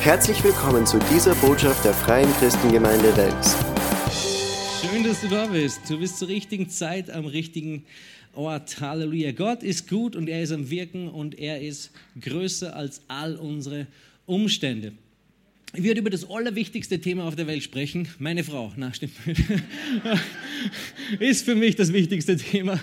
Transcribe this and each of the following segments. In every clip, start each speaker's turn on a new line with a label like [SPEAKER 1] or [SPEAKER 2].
[SPEAKER 1] Herzlich willkommen zu dieser Botschaft der Freien Christengemeinde Wels.
[SPEAKER 2] Schön, dass du da bist. Du bist zur richtigen Zeit am richtigen Ort. Halleluja. Gott ist gut und er ist am Wirken und er ist größer als all unsere Umstände. Ich werde über das allerwichtigste Thema auf der Welt sprechen. Meine Frau. Na, stimmt. Ist für mich das wichtigste Thema.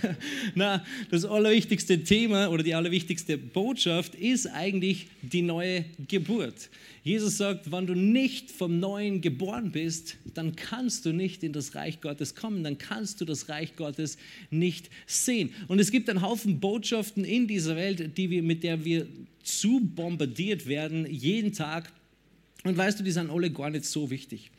[SPEAKER 2] Na, das allerwichtigste Thema oder die allerwichtigste Botschaft ist eigentlich die neue Geburt. Jesus sagt, wenn du nicht vom Neuen geboren bist, dann kannst du nicht in das Reich Gottes kommen, dann kannst du das Reich Gottes nicht sehen. Und es gibt einen Haufen Botschaften in dieser Welt, die wir, mit der wir zu bombardiert werden, jeden Tag und weißt du, die sind alle gar nicht so wichtig.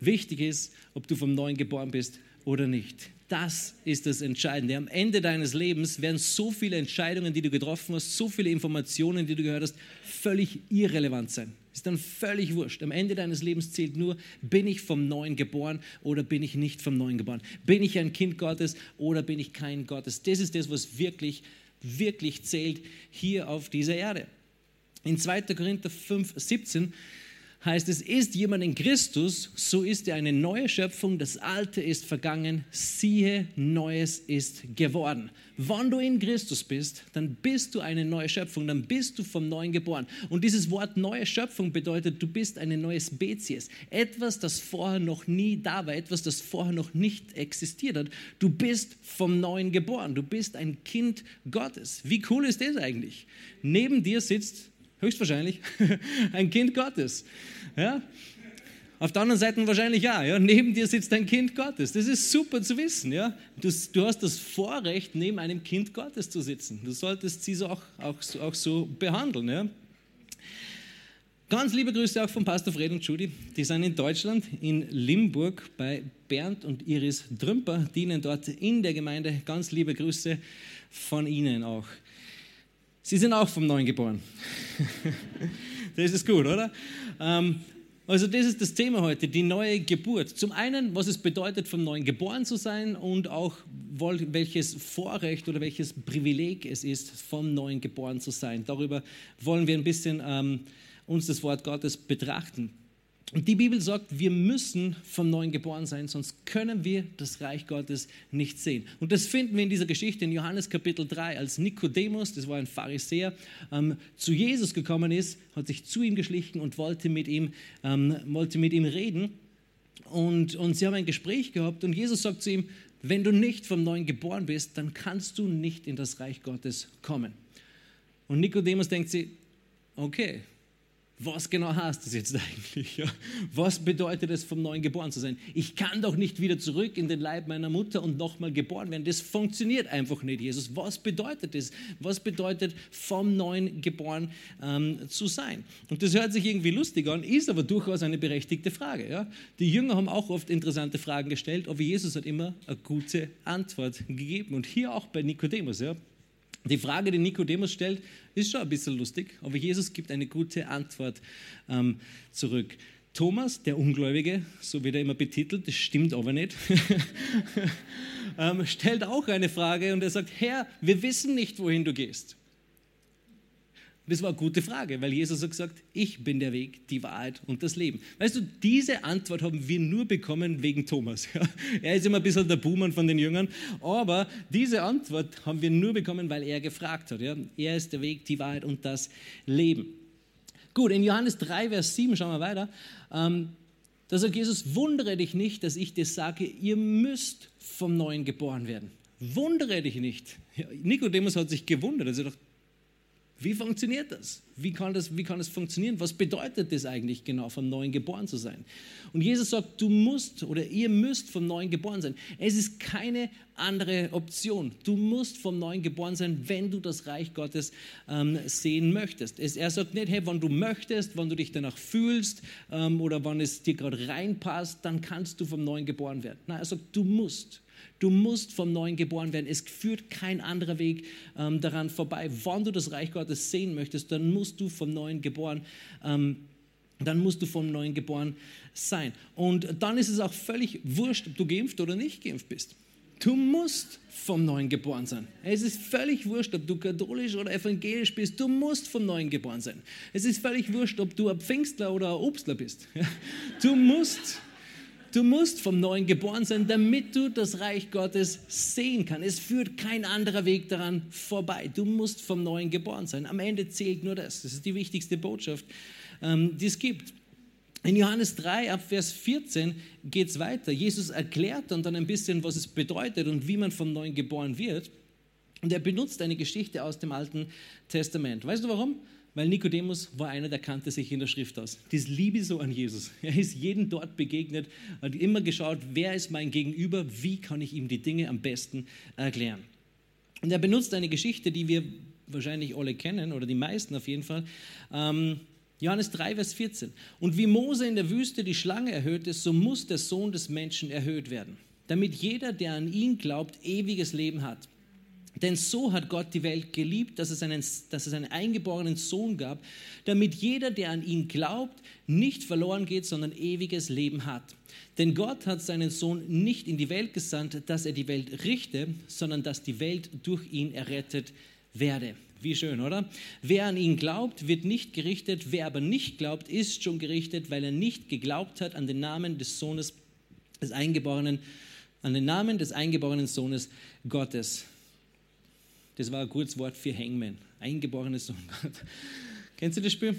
[SPEAKER 2] Wichtig ist, ob du vom Neuen geboren bist oder nicht. Das ist das Entscheidende. Am Ende deines Lebens werden so viele Entscheidungen, die du getroffen hast, so viele Informationen, die du gehört hast, völlig irrelevant sein. Ist dann völlig wurscht. Am Ende deines Lebens zählt nur, bin ich vom Neuen geboren oder bin ich nicht vom Neuen geboren? Bin ich ein Kind Gottes oder bin ich kein Gottes? Das ist das, was wirklich, wirklich zählt hier auf dieser Erde. In 2. Korinther 5, 17 heißt es, ist jemand in Christus, so ist er eine neue Schöpfung, das Alte ist vergangen, siehe, Neues ist geworden. Wenn du in Christus bist, dann bist du eine neue Schöpfung, dann bist du vom Neuen geboren. Und dieses Wort neue Schöpfung bedeutet, du bist eine neue Spezies. Etwas, das vorher noch nie da war, etwas, das vorher noch nicht existiert hat. Du bist vom Neuen geboren, du bist ein Kind Gottes. Wie cool ist das eigentlich? Neben dir sitzt höchstwahrscheinlich ein Kind Gottes. Ja? Auf der anderen Seite wahrscheinlich ja, ja. Neben dir sitzt ein Kind Gottes. Das ist super zu wissen. Ja? Du, du hast das Vorrecht, neben einem Kind Gottes zu sitzen. Du solltest sie auch, auch, auch so behandeln. Ja? Ganz liebe Grüße auch von Pastor Fred und Judy. Die sind in Deutschland, in Limburg, bei Bernd und Iris Drümper, dienen dort in der Gemeinde. Ganz liebe Grüße von Ihnen auch. Sie sind auch vom Neuen geboren. das ist gut, oder? Ähm, also das ist das Thema heute, die neue Geburt. Zum einen, was es bedeutet, vom Neuen geboren zu sein und auch welches Vorrecht oder welches Privileg es ist, vom Neuen geboren zu sein. Darüber wollen wir ein bisschen ähm, uns das Wort Gottes betrachten. Und die Bibel sagt, wir müssen vom Neuen geboren sein, sonst können wir das Reich Gottes nicht sehen. Und das finden wir in dieser Geschichte in Johannes Kapitel 3, als Nikodemus, das war ein Pharisäer, ähm, zu Jesus gekommen ist, hat sich zu ihm geschlichen und wollte mit ihm, ähm, wollte mit ihm reden. Und, und sie haben ein Gespräch gehabt und Jesus sagt zu ihm, wenn du nicht vom Neuen geboren bist, dann kannst du nicht in das Reich Gottes kommen. Und Nikodemus denkt sich, okay, was genau heißt das jetzt eigentlich? Ja? Was bedeutet es, vom Neuen geboren zu sein? Ich kann doch nicht wieder zurück in den Leib meiner Mutter und nochmal geboren werden. Das funktioniert einfach nicht, Jesus. Was bedeutet das? Was bedeutet, vom Neuen geboren ähm, zu sein? Und das hört sich irgendwie lustig an, ist aber durchaus eine berechtigte Frage. Ja? Die Jünger haben auch oft interessante Fragen gestellt, aber Jesus hat immer eine gute Antwort gegeben. Und hier auch bei Nikodemus. Ja? Die Frage, die Nikodemus stellt, ist schon ein bisschen lustig, aber Jesus gibt eine gute Antwort ähm, zurück. Thomas, der Ungläubige, so wird er immer betitelt, das stimmt aber nicht, ähm, stellt auch eine Frage und er sagt, Herr, wir wissen nicht, wohin du gehst. Das war eine gute Frage, weil Jesus hat gesagt, ich bin der Weg, die Wahrheit und das Leben. Weißt du, diese Antwort haben wir nur bekommen wegen Thomas. Er ist immer ein bisschen der Buhmann von den Jüngern, aber diese Antwort haben wir nur bekommen, weil er gefragt hat. Er ist der Weg, die Wahrheit und das Leben. Gut, in Johannes 3, Vers 7 schauen wir weiter. Ähm, da sagt Jesus, wundere dich nicht, dass ich dir sage, ihr müsst vom Neuen geboren werden. Wundere dich nicht. Nikodemus hat sich gewundert. Er hat gesagt, wie funktioniert das? Wie kann das, wie kann das funktionieren? Was bedeutet das eigentlich genau, vom Neuen geboren zu sein? Und Jesus sagt, du musst oder ihr müsst vom Neuen geboren sein. Es ist keine andere Option. Du musst vom Neuen geboren sein, wenn du das Reich Gottes ähm, sehen möchtest. Es, er sagt nicht, hey, wenn du möchtest, wenn du dich danach fühlst ähm, oder wenn es dir gerade reinpasst, dann kannst du vom Neuen geboren werden. Nein, er sagt, du musst. Du musst vom Neuen geboren werden. Es führt kein anderer Weg ähm, daran vorbei. Wenn du das Reich Gottes sehen möchtest, dann musst du vom Neuen geboren ähm, dann musst du vom Neuen geboren sein. Und dann ist es auch völlig wurscht, ob du geimpft oder nicht geimpft bist. Du musst vom Neuen geboren sein. Es ist völlig wurscht, ob du katholisch oder evangelisch bist. Du musst vom Neuen geboren sein. Es ist völlig wurscht, ob du ein Pfingstler oder ein Obstler bist. Du musst, du musst vom Neuen geboren sein, damit du das Reich Gottes sehen kannst. Es führt kein anderer Weg daran vorbei. Du musst vom Neuen geboren sein. Am Ende zählt nur das. Das ist die wichtigste Botschaft, ähm, die es gibt. In Johannes 3 ab Vers 14 geht es weiter. Jesus erklärt dann, dann ein bisschen, was es bedeutet und wie man vom Neuen geboren wird. Und er benutzt eine Geschichte aus dem Alten Testament. Weißt du warum? Weil Nikodemus war einer, der kannte sich in der Schrift aus. Das liebe ich so an Jesus. Er ist jedem dort begegnet, hat immer geschaut, wer ist mein Gegenüber, wie kann ich ihm die Dinge am besten erklären. Und er benutzt eine Geschichte, die wir wahrscheinlich alle kennen, oder die meisten auf jeden Fall. Ähm, Johannes 3, Vers 14. Und wie Mose in der Wüste die Schlange erhöhte, so muss der Sohn des Menschen erhöht werden, damit jeder, der an ihn glaubt, ewiges Leben hat. Denn so hat Gott die Welt geliebt, dass es, einen, dass es einen eingeborenen Sohn gab, damit jeder, der an ihn glaubt, nicht verloren geht, sondern ewiges Leben hat. Denn Gott hat seinen Sohn nicht in die Welt gesandt, dass er die Welt richte, sondern dass die Welt durch ihn errettet werde. Wie schön, oder? Wer an ihn glaubt, wird nicht gerichtet. Wer aber nicht glaubt, ist schon gerichtet, weil er nicht geglaubt hat an den Namen des Sohnes des Eingeborenen, an den Namen des eingeborenen Sohnes Gottes. Das war ein gutes Wort für Hangman. Eingeborenes Sohn Gott. Kennst du das Spiel?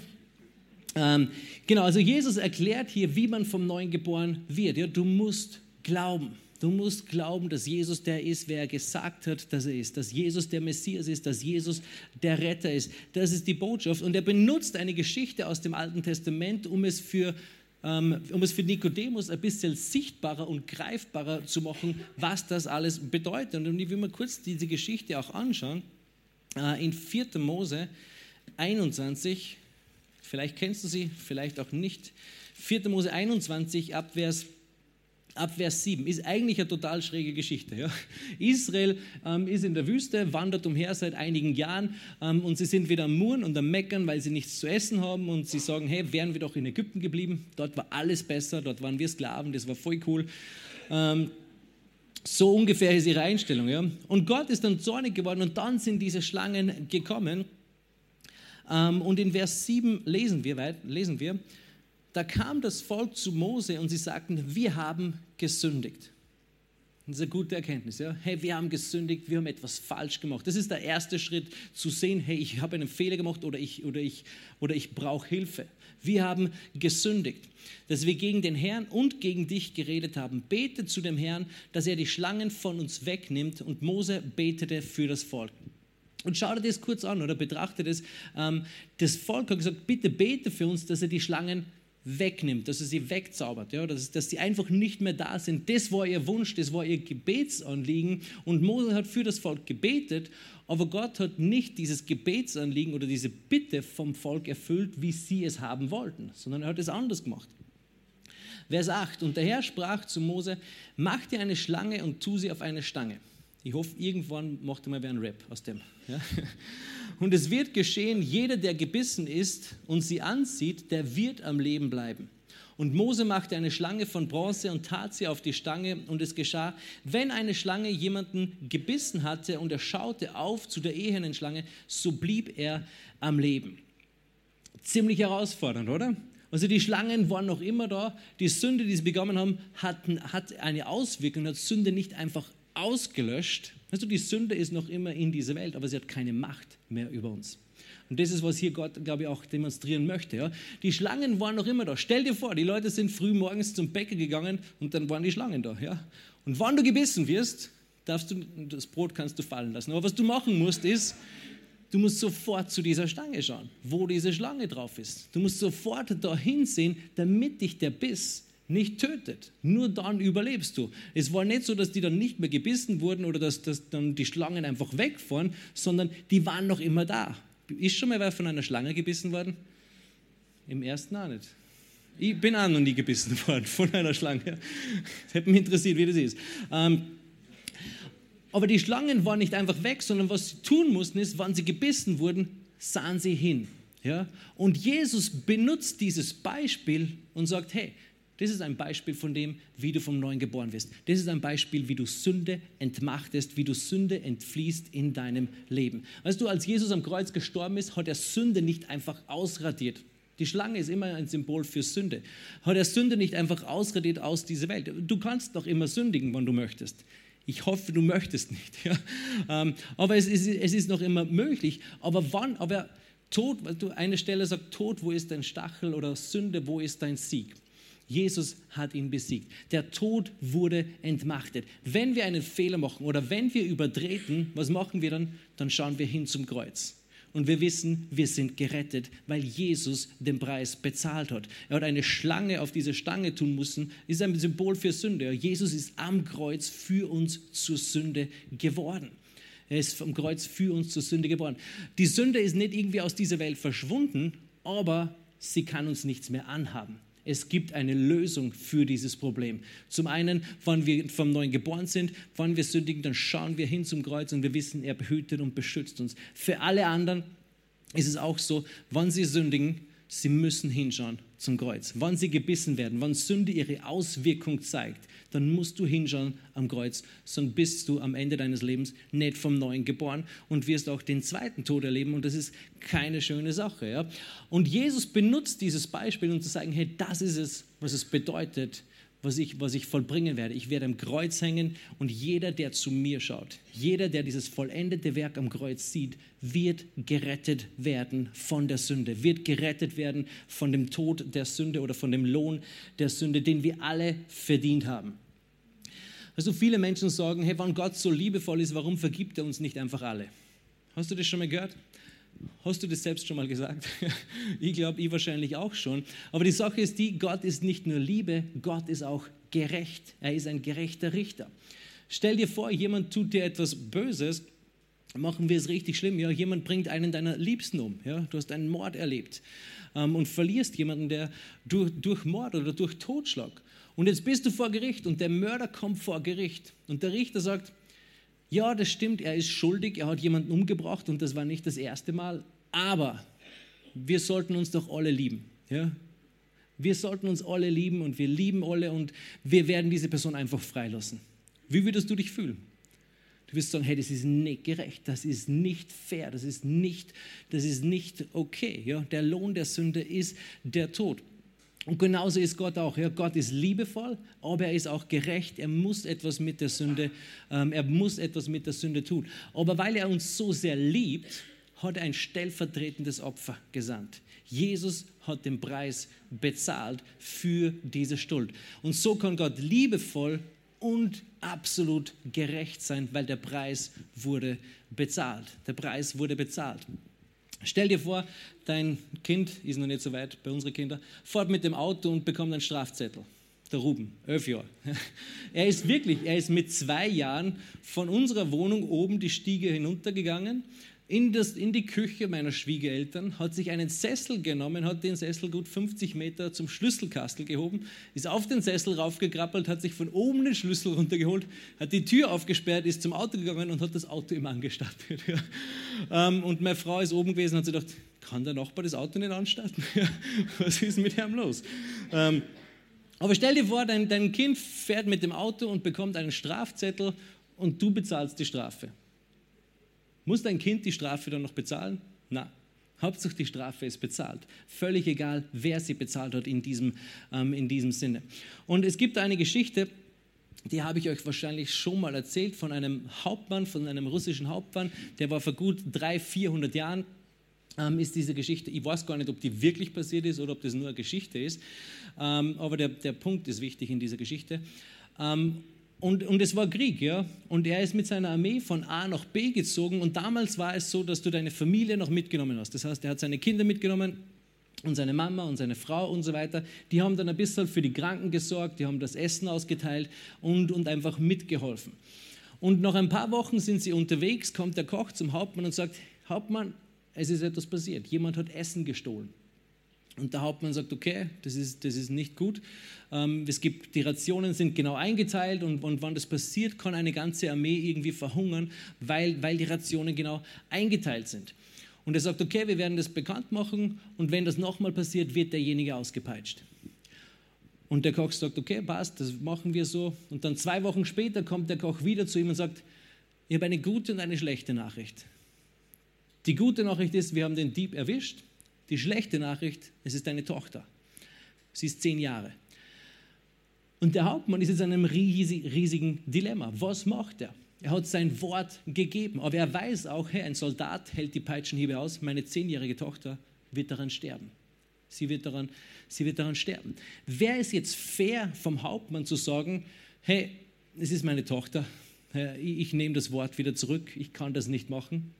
[SPEAKER 2] Ähm, genau, also Jesus erklärt hier, wie man vom Neuen geboren wird. Ja, du musst glauben. Du musst glauben, dass Jesus der ist, wer er gesagt hat, dass er ist, dass Jesus der Messias ist, dass Jesus der Retter ist. Das ist die Botschaft. Und er benutzt eine Geschichte aus dem Alten Testament, um es für um es für Nikodemus ein bisschen sichtbarer und greifbarer zu machen, was das alles bedeutet. Und ich will mal kurz diese Geschichte auch anschauen. Äh, in 4. Mose 21, vielleicht kennst du sie, vielleicht auch nicht. 4. Mose 21, Abvers ab Vers 7 ist eigentlich eine total schräge Geschichte. Ja. Israel ähm, ist in der Wüste, wandert umher seit einigen Jahren ähm, und sie sind wieder am Murren und am Meckern, weil sie nichts zu essen haben und sie sagen, hey, wären wir doch in Ägypten geblieben, dort war alles besser, dort waren wir Sklaven, das war voll cool. Ähm, so ungefähr ist ihre Einstellung. Ja. Und Gott ist dann zornig geworden und dann sind diese Schlangen gekommen. Ähm, und in Vers 7 lesen wir, lesen wir da kam das Volk zu Mose und sie sagten, wir haben gesündigt. Das ist eine gute Erkenntnis. Ja? Hey, wir haben gesündigt, wir haben etwas falsch gemacht. Das ist der erste Schritt, zu sehen, hey, ich habe einen Fehler gemacht oder ich, oder ich, oder ich brauche Hilfe. Wir haben gesündigt, dass wir gegen den Herrn und gegen dich geredet haben. Bete zu dem Herrn, dass er die Schlangen von uns wegnimmt. Und Mose betete für das Volk. Und schau dir das kurz an oder betrachte das. Ähm, das Volk hat gesagt, bitte bete für uns, dass er die Schlangen wegnimmt dass er sie wegzaubert, ja, dass, dass sie einfach nicht mehr da sind. Das war ihr Wunsch, das war ihr Gebetsanliegen. Und Mose hat für das Volk gebetet, aber Gott hat nicht dieses Gebetsanliegen oder diese Bitte vom Volk erfüllt, wie sie es haben wollten, sondern er hat es anders gemacht. Vers 8. Und der Herr sprach zu Mose: Mach dir eine Schlange und tu sie auf eine Stange. Ich hoffe, irgendwann macht er mal einen Rap aus dem. Ja? Und es wird geschehen, jeder, der gebissen ist und sie ansieht, der wird am Leben bleiben. Und Mose machte eine Schlange von Bronze und tat sie auf die Stange. Und es geschah, wenn eine Schlange jemanden gebissen hatte und er schaute auf zu der ehernen Schlange, so blieb er am Leben. Ziemlich herausfordernd, oder? Also die Schlangen waren noch immer da. Die Sünde, die sie bekommen haben, hatten, hat eine Auswirkung, hat Sünde nicht einfach ausgelöscht. Also die Sünde ist noch immer in dieser Welt, aber sie hat keine Macht mehr über uns. Und das ist, was hier Gott, glaube ich, auch demonstrieren möchte. Ja? Die Schlangen waren noch immer da. Stell dir vor, die Leute sind früh morgens zum Bäcker gegangen und dann waren die Schlangen da. Ja? Und wann du gebissen wirst, darfst du, das Brot kannst du fallen lassen. Aber was du machen musst, ist, du musst sofort zu dieser Stange schauen, wo diese Schlange drauf ist. Du musst sofort dahin sehen, damit dich der Biss nicht tötet. Nur dann überlebst du. Es war nicht so, dass die dann nicht mehr gebissen wurden oder dass, dass dann die Schlangen einfach wegfahren, sondern die waren noch immer da. Ist schon mal wer von einer Schlange gebissen worden? Im ersten auch nicht. Ich bin auch noch nie gebissen worden von einer Schlange. Das hätte mich interessiert, wie das ist. Ähm, aber die Schlangen waren nicht einfach weg, sondern was sie tun mussten, ist, wann sie gebissen wurden, sahen sie hin. Ja? Und Jesus benutzt dieses Beispiel und sagt, hey, Das ist ein Beispiel von dem, wie du vom Neuen geboren wirst. Das ist ein Beispiel, wie du Sünde entmachtest, wie du Sünde entfließt in deinem Leben. Weißt du, als Jesus am Kreuz gestorben ist, hat er Sünde nicht einfach ausradiert. Die Schlange ist immer ein Symbol für Sünde. Hat er Sünde nicht einfach ausradiert aus dieser Welt? Du kannst doch immer sündigen, wann du möchtest. Ich hoffe, du möchtest nicht. Ja? Ähm, aber es ist, es ist noch immer möglich. Aber wann, aber Tod, eine Stelle sagt, Tod, wo ist dein Stachel oder Sünde, wo ist dein Sieg? Jesus hat ihn besiegt. Der Tod wurde entmachtet. Wenn wir einen Fehler machen oder wenn wir übertreten, was machen wir dann? Dann schauen wir hin zum Kreuz. Und wir wissen, wir sind gerettet, weil Jesus den Preis bezahlt hat. Er hat eine Schlange auf diese Stange tun müssen, ist ein Symbol für Sünde. Jesus ist am Kreuz für uns zur Sünde geworden. Er ist vom Kreuz für uns zur Sünde geworden. Die Sünde ist nicht irgendwie aus dieser Welt verschwunden, aber sie kann uns nichts mehr anhaben. Es gibt eine Lösung für dieses Problem. Zum einen, wenn wir vom Neuen geboren sind, wenn wir sündigen, dann schauen wir hin zum Kreuz und wir wissen, er behütet und beschützt uns. Für alle anderen ist es auch so, wenn sie sündigen, sie müssen hinschauen zum Kreuz. Wann sie gebissen werden, wann Sünde ihre Auswirkung zeigt, dann musst du hinschauen am Kreuz, sonst bist du am Ende deines Lebens nicht vom Neuen geboren und wirst auch den zweiten Tod erleben und das ist keine schöne Sache. Ja? Und Jesus benutzt dieses Beispiel, um zu sagen, hey, das ist es, was es bedeutet, was ich, was ich vollbringen werde. Ich werde am Kreuz hängen und jeder, der zu mir schaut, jeder, der dieses vollendete Werk am Kreuz sieht, wird gerettet werden von der Sünde, wird gerettet werden von dem Tod der Sünde oder von dem Lohn der Sünde, den wir alle verdient haben. Also viele Menschen sagen, hey, wenn Gott so liebevoll ist, warum vergibt er uns nicht einfach alle? Hast du das schon mal gehört? Hast du das selbst schon mal gesagt? Ich glaube, ich wahrscheinlich auch schon. Aber die Sache ist die, Gott ist nicht nur Liebe, Gott ist auch gerecht. Er ist ein gerechter Richter. Stell dir vor, jemand tut dir etwas Böses, machen wir es richtig schlimm. Ja, jemand bringt einen deiner Liebsten um. Ja, du hast einen Mord erlebt ähm, und verlierst jemanden, der durch, durch Mord oder durch Totschlag. Und jetzt bist du vor Gericht und der Mörder kommt vor Gericht und der Richter sagt, ja, das stimmt, er ist schuldig, er hat jemanden umgebracht und das war nicht das erste Mal, aber wir sollten uns doch alle lieben. Ja? Wir sollten uns alle lieben und wir lieben alle und wir werden diese Person einfach freilassen. Wie würdest du dich fühlen? Du wirst sagen, hey, das ist nicht gerecht, das ist nicht fair, das ist nicht, das ist nicht okay. Ja? Der Lohn der Sünde ist der Tod. Und genauso ist Gott auch. Ja, Gott ist liebevoll, aber er ist auch gerecht. Er muss etwas mit der Sünde, ähm, er muss etwas mit der Sünde tun. Aber weil er uns so sehr liebt, hat er ein stellvertretendes Opfer gesandt. Jesus hat den Preis bezahlt für diese Schuld. Und so kann Gott liebevoll und absolut gerecht sein, weil der Preis wurde bezahlt. Der Preis wurde bezahlt. Stell dir vor, dein Kind ist noch nicht so weit bei unseren Kindern, fährt mit dem Auto und bekommt einen Strafzettel. Der Ruben, elf Jahre. Er ist wirklich, er ist mit zwei Jahren von unserer Wohnung oben die Stiege hinuntergegangen in, das, in die Küche meiner Schwiegereltern, hat sich einen Sessel genommen, hat den Sessel gut 50 Meter zum Schlüsselkastel gehoben, ist auf den Sessel raufgekrabbelt, hat sich von oben den Schlüssel runtergeholt, hat die Tür aufgesperrt, ist zum Auto gegangen und hat das Auto ihm angestartet. Ähm, und meine Frau ist oben gewesen und hat sich gedacht, kann der Nachbar das Auto nicht anstarten? Was ist mit ihm los? Ähm, aber stell dir vor, dein, dein Kind fährt mit dem Auto und bekommt einen Strafzettel und du bezahlst die Strafe. Muss dein Kind die Strafe dann noch bezahlen? Na, Hauptsache die Strafe ist bezahlt. Völlig egal, wer sie bezahlt hat in diesem, ähm, in diesem Sinne. Und es gibt eine Geschichte, die habe ich euch wahrscheinlich schon mal erzählt, von einem Hauptmann, von einem russischen Hauptmann, der war vor gut 300, 400 Jahren, ähm, ist diese Geschichte, ich weiß gar nicht, ob die wirklich passiert ist oder ob das nur eine Geschichte ist, ähm, aber der, der Punkt ist wichtig in dieser Geschichte. Und, und es war Krieg, ja. Und er ist mit seiner Armee von A nach B gezogen. Und damals war es so, dass du deine Familie noch mitgenommen hast. Das heißt, er hat seine Kinder mitgenommen und seine Mama und seine Frau und so weiter. Die haben dann ein bisschen für die Kranken gesorgt, die haben das Essen ausgeteilt und, und einfach mitgeholfen. Und nach ein paar Wochen sind sie unterwegs, kommt der Koch zum Hauptmann und sagt, Hauptmann, es ist etwas passiert. Jemand hat Essen gestohlen. Und der Hauptmann sagt, okay, das ist, das ist nicht gut. Ähm, es gibt, die Rationen sind genau eingeteilt und, und wann das passiert, kann eine ganze Armee irgendwie verhungern, weil, weil die Rationen genau eingeteilt sind. Und er sagt, okay, wir werden das bekannt machen und wenn das nochmal passiert, wird derjenige ausgepeitscht. Und der Koch sagt, okay, passt, das machen wir so. Und dann zwei Wochen später kommt der Koch wieder zu ihm und sagt, ich habe eine gute und eine schlechte Nachricht. Die gute Nachricht ist, wir haben den Dieb erwischt. Die schlechte Nachricht, es ist deine Tochter. Sie ist zehn Jahre. Und der Hauptmann ist jetzt in einem riesigen Dilemma. Was macht er? Er hat sein Wort gegeben, aber er weiß auch, hey, ein Soldat hält die Peitschenhiebe aus, meine zehnjährige Tochter wird daran sterben. Sie wird daran, sie wird daran sterben. Wäre es jetzt fair vom Hauptmann zu sagen, hey, es ist meine Tochter, ich nehme das Wort wieder zurück, ich kann das nicht machen?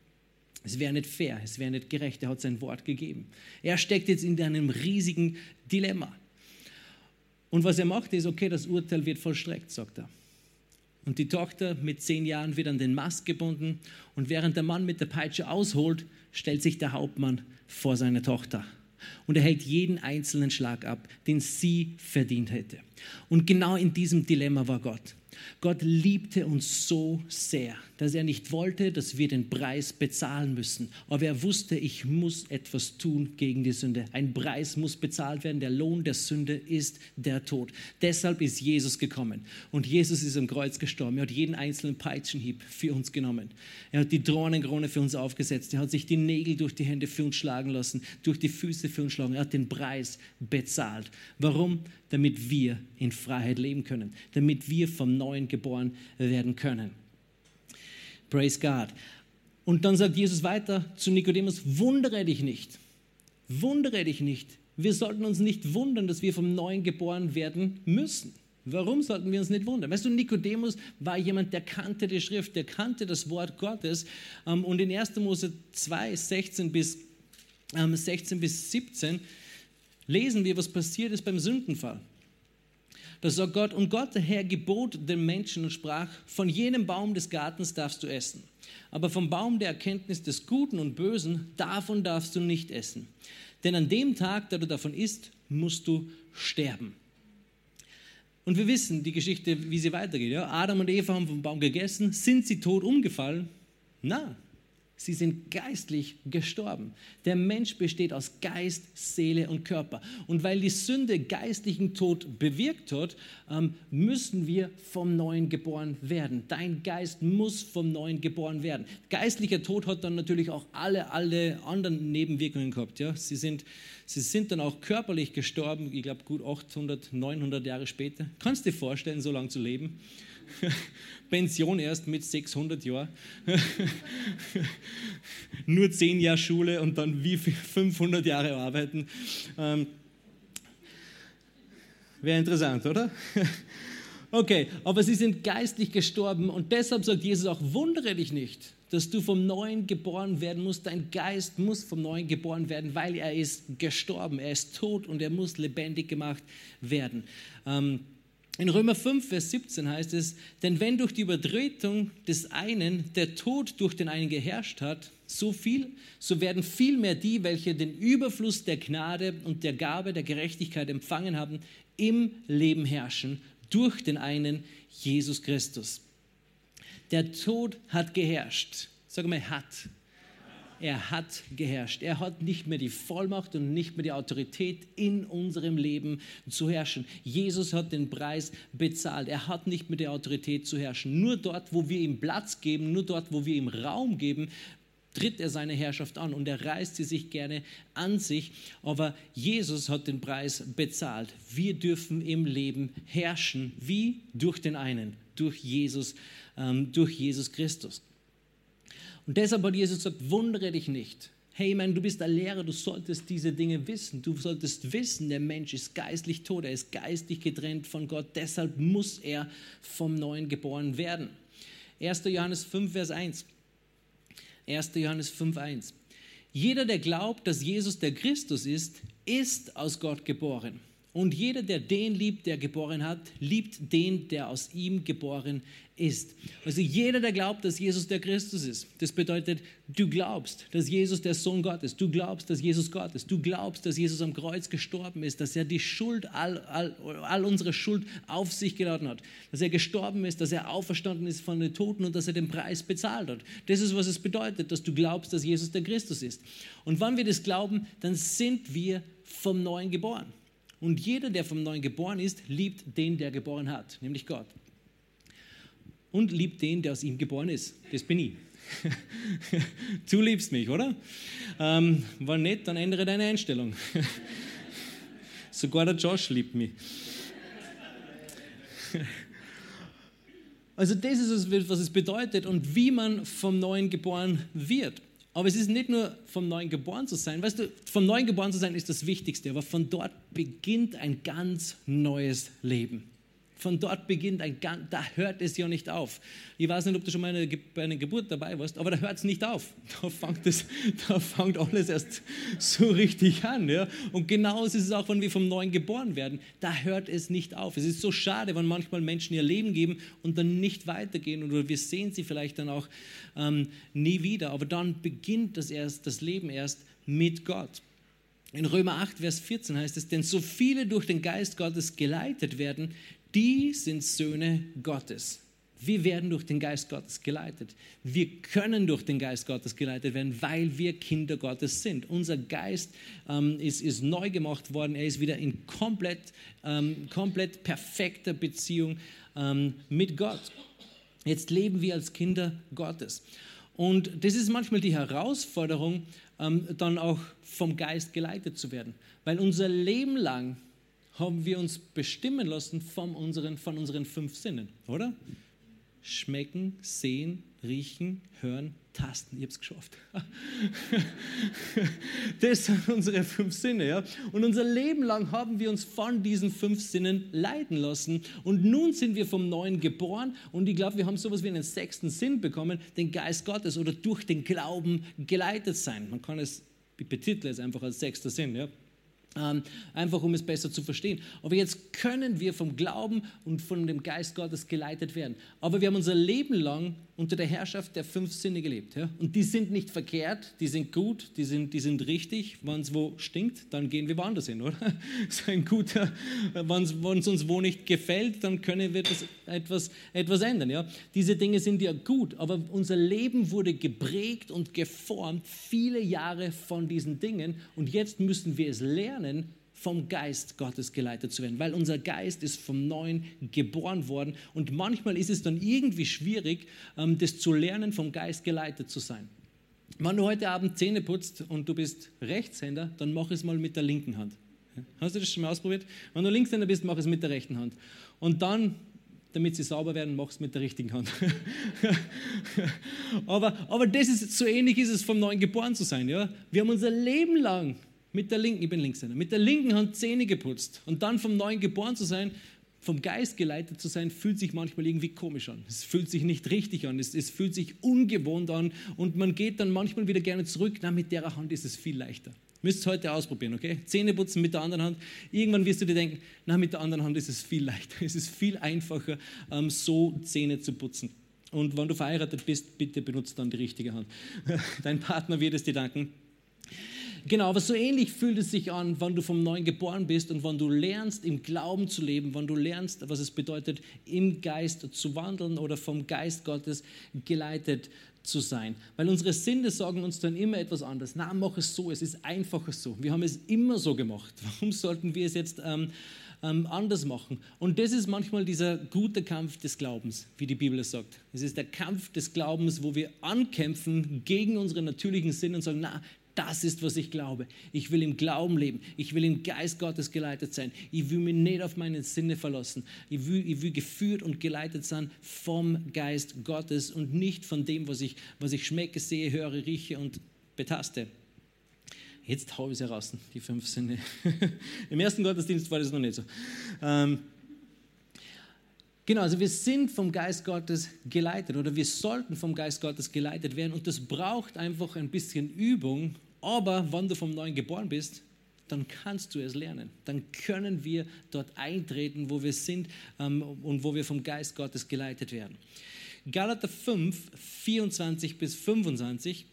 [SPEAKER 2] Es wäre nicht fair, es wäre nicht gerecht, er hat sein Wort gegeben. Er steckt jetzt in einem riesigen Dilemma. Und was er macht, ist, okay, das Urteil wird vollstreckt, sagt er. Und die Tochter mit zehn Jahren wird an den Mast gebunden und während der Mann mit der Peitsche ausholt, stellt sich der Hauptmann vor seine Tochter und er hält jeden einzelnen Schlag ab, den sie verdient hätte. Und genau in diesem Dilemma war Gott. Gott liebte uns so sehr, dass er nicht wollte, dass wir den Preis bezahlen müssen. Aber er wusste, ich muss etwas tun gegen die Sünde. Ein Preis muss bezahlt werden. Der Lohn der Sünde ist der Tod. Deshalb ist Jesus gekommen. Und Jesus ist am Kreuz gestorben. Er hat jeden einzelnen Peitschenhieb für uns genommen. Er hat die Dornenkrone für uns aufgesetzt. Er hat sich die Nägel durch die Hände für uns schlagen lassen, durch die Füße für uns schlagen. Er hat den Preis bezahlt. Warum? Damit wir in Freiheit leben können. Damit wir vom Neuen geboren werden können. Praise God. Und dann sagt Jesus weiter zu Nikodemus, wundere dich nicht. Wundere dich nicht. Wir sollten uns nicht wundern, dass wir vom Neuen geboren werden müssen. Warum sollten wir uns nicht wundern? Weißt du, Nikodemus war jemand, der kannte die Schrift, der kannte das Wort Gottes. Ähm, und in 1. Mose 2, 16 bis, 16 ähm, bis 17 lesen wir, was passiert ist beim Sündenfall. Da sagt Gott, und Gott, der Herr, gebot den Menschen und sprach, von jenem Baum des Gartens darfst du essen. Aber vom Baum der Erkenntnis des Guten und Bösen, davon darfst du nicht essen. Denn an dem Tag, da du davon isst, musst du sterben. Und wir wissen die Geschichte, wie sie weitergeht. Ja? Adam und Eva haben vom Baum gegessen. Sind sie tot umgefallen? Nein, Sie sind geistlich gestorben. Der Mensch besteht aus Geist, Seele und Körper. Und weil die Sünde geistlichen Tod bewirkt hat, ähm, müssen wir vom Neuen geboren werden. Dein Geist muss vom Neuen geboren werden. Geistlicher Tod hat dann natürlich auch alle, alle anderen Nebenwirkungen gehabt. Ja? Sie, sind, sie sind dann auch körperlich gestorben, ich glaube gut 800, 900 Jahre später. Kannst du dir vorstellen, so lange zu leben? Pension erst mit 600 Jahren. Nur 10 Jahre Schule und dann wie 500 Jahre arbeiten. Ähm, Wäre interessant, oder? Okay, aber sie sind geistlich gestorben und deshalb sagt Jesus auch, wundere dich nicht, dass du vom Neuen geboren werden musst. Dein Geist muss vom Neuen geboren werden, weil er ist gestorben, er ist tot und er muss lebendig gemacht werden. Ähm, in Römer 5, Vers 17 heißt es, denn wenn durch die Übertretung des einen der Tod durch den einen geherrscht hat, so viel, so werden vielmehr die, welche den Überfluss der Gnade und der Gabe der Gerechtigkeit empfangen haben, im Leben herrschen durch den einen Jesus Christus. Der Tod hat geherrscht. Sag mal, hat er hat geherrscht. Er hat nicht mehr die Vollmacht und nicht mehr die Autorität in unserem Leben zu herrschen. Jesus hat den Preis bezahlt. Er hat nicht mehr die Autorität zu herrschen. Nur dort, wo wir ihm Platz geben, nur dort, wo wir ihm Raum geben, tritt er seine Herrschaft an und er reißt sie sich gerne an sich. Aber Jesus hat den Preis bezahlt. Wir dürfen im Leben herrschen. Wie? Durch den einen, durch Jesus, ähm, durch Jesus Christus. Und deshalb hat Jesus gesagt, wundere dich nicht. Hey, mein, du bist ein Lehrer, du solltest diese Dinge wissen. Du solltest wissen, der Mensch ist geistlich tot, er ist geistlich getrennt von Gott. Deshalb muss er vom Neuen geboren werden. 1. Johannes 5, Vers 1. 1. Johannes 5, 1. Jeder, der glaubt, dass Jesus der Christus ist, ist aus Gott geboren. Und jeder, der den liebt, der geboren hat, liebt den, der aus ihm geboren ist. Also jeder, der glaubt, dass Jesus der Christus ist, das bedeutet, du glaubst, dass Jesus der Sohn Gottes. Du glaubst, dass Jesus Gott ist. Du glaubst, dass Jesus am Kreuz gestorben ist, dass er die Schuld, all, all, all unsere Schuld auf sich geladen hat. Dass er gestorben ist, dass er auferstanden ist von den Toten und dass er den Preis bezahlt hat. Das ist, was es bedeutet, dass du glaubst, dass Jesus der Christus ist. Und wenn wir das glauben, dann sind wir vom Neuen geboren. Und jeder, der vom Neuen geboren ist, liebt den, der geboren hat, nämlich Gott. Und liebt den, der aus ihm geboren ist. Das bin ich. du liebst mich, oder? Ähm, war nett, dann ändere deine Einstellung. Sogar der Josh liebt mich. Also das ist es, was es bedeutet und wie man vom Neuen geboren wird. Aber es ist nicht nur vom Neuen geboren zu sein. Weißt du, vom Neuen geboren zu sein ist das Wichtigste, aber von dort beginnt ein ganz neues Leben. Von dort beginnt ein da hört es ja nicht auf. Ich weiß nicht, ob du schon mal bei einer Geburt dabei warst, aber da hört es nicht auf. Da fängt, es, da fängt alles erst so richtig an. Ja? Und genauso ist es auch, wenn wir vom Neuen geboren werden. Da hört es nicht auf. Es ist so schade, wenn manchmal Menschen ihr Leben geben und dann nicht weitergehen oder wir sehen sie vielleicht dann auch ähm, nie wieder. Aber dann beginnt das, erst, das Leben erst mit Gott. In Römer 8, Vers 14 heißt es, denn so viele durch den Geist Gottes geleitet werden, die sind Söhne Gottes. Wir werden durch den Geist Gottes geleitet. Wir können durch den Geist Gottes geleitet werden, weil wir Kinder Gottes sind. Unser Geist ähm, ist, ist, neu gemacht worden. Er ist wieder in komplett, ähm, komplett perfekter Beziehung ähm, mit Gott. Jetzt leben wir als Kinder Gottes. Und das ist manchmal die Herausforderung, ähm, dann auch vom Geist geleitet zu werden. Weil unser Leben lang haben wir uns bestimmen lassen von unseren, von unseren fünf Sinnen, oder? Schmecken, sehen, riechen, hören, tasten. Ich habe es geschafft. Das sind unsere fünf Sinne. Ja? Und unser Leben lang haben wir uns von diesen fünf Sinnen leiten lassen. Und nun sind wir vom Neuen geboren. Und ich glaube, wir haben sowas wie einen sechsten Sinn bekommen, den Geist Gottes oder durch den Glauben geleitet sein. Man kann es, ich betitle es einfach als sechster Sinn. Ja? Ähm, einfach um es besser zu verstehen. Aber jetzt können wir vom Glauben und von dem Geist Gottes geleitet werden. Aber wir haben unser Leben lang unter der Herrschaft der fünf Sinne gelebt. Ja? Und die sind nicht verkehrt, die sind gut, die sind, die sind richtig. Wenn es wo stinkt, dann gehen wir woanders hin, oder? Das ein guter, wenn es uns wo nicht gefällt, dann können wir das etwas, etwas ändern. Ja? Diese Dinge sind ja gut, aber unser Leben wurde geprägt und geformt viele Jahre von diesen Dingen und jetzt müssen wir es lernen, vom Geist Gottes geleitet zu werden, weil unser Geist ist vom Neuen geboren worden und manchmal ist es dann irgendwie schwierig, ähm, das zu lernen, vom Geist geleitet zu sein. Wenn du heute Abend Zähne putzt und du bist Rechtshänder, dann mach es mal mit der linken Hand. Hast du das schon mal ausprobiert? Wenn du Linkshänder bist, mach es mit der rechten Hand. Und dann, damit sie sauber werden, mach es mit der richtigen Hand. aber, aber das ist, so ähnlich ist es vom Neuen geboren zu sein. Ja? Wir haben unser Leben lang mit der linken, ich bin Linkshänder, mit der linken Hand Zähne geputzt und dann vom Neuen geboren zu sein, vom Geist geleitet zu sein, fühlt sich manchmal irgendwie komisch an. Es fühlt sich nicht richtig an, es, es fühlt sich ungewohnt an und man geht dann manchmal wieder gerne zurück, na, mit der Hand ist es viel leichter. Müsst es heute ausprobieren, okay? Zähne putzen mit der anderen Hand. Irgendwann wirst du dir denken, na, mit der anderen Hand ist es viel leichter. Es ist viel einfacher, ähm, so Zähne zu putzen. Und wenn du verheiratet bist, bitte benutze dann die richtige Hand. Dein Partner wird es dir danken. Genau, aber so ähnlich fühlt es sich an, wenn du vom Neuen geboren bist und wenn du lernst, im Glauben zu leben, wenn du lernst, was es bedeutet, im Geist zu wandeln oder vom Geist Gottes geleitet zu sein. Weil unsere Sinne sagen uns dann immer etwas anderes. Na, mach es so, es ist einfacher so. Wir haben es immer so gemacht. Warum sollten wir es jetzt ähm, ähm, anders machen? Und das ist manchmal dieser gute Kampf des Glaubens, wie die Bibel es sagt. Es ist der Kampf des Glaubens, wo wir ankämpfen gegen unsere natürlichen Sinne und sagen, na, das ist, was ich glaube. Ich will im Glauben leben. Ich will im Geist Gottes geleitet sein. Ich will mich nicht auf meine Sinne verlassen. Ich will, ich will geführt und geleitet sein vom Geist Gottes und nicht von dem, was ich, was ich schmecke, sehe, höre, rieche und betaste. Jetzt haue ich es heraus, die fünf Sinne. Im ersten Gottesdienst war das noch nicht so. Ähm, Genau, also wir sind vom Geist Gottes geleitet oder wir sollten vom Geist Gottes geleitet werden und das braucht einfach ein bisschen Übung, aber wenn du vom Neuen geboren bist, dann kannst du es lernen. Dann können wir dort eintreten, wo wir sind ähm, und wo wir vom Geist Gottes geleitet werden. Galater 5, 24 bis 25.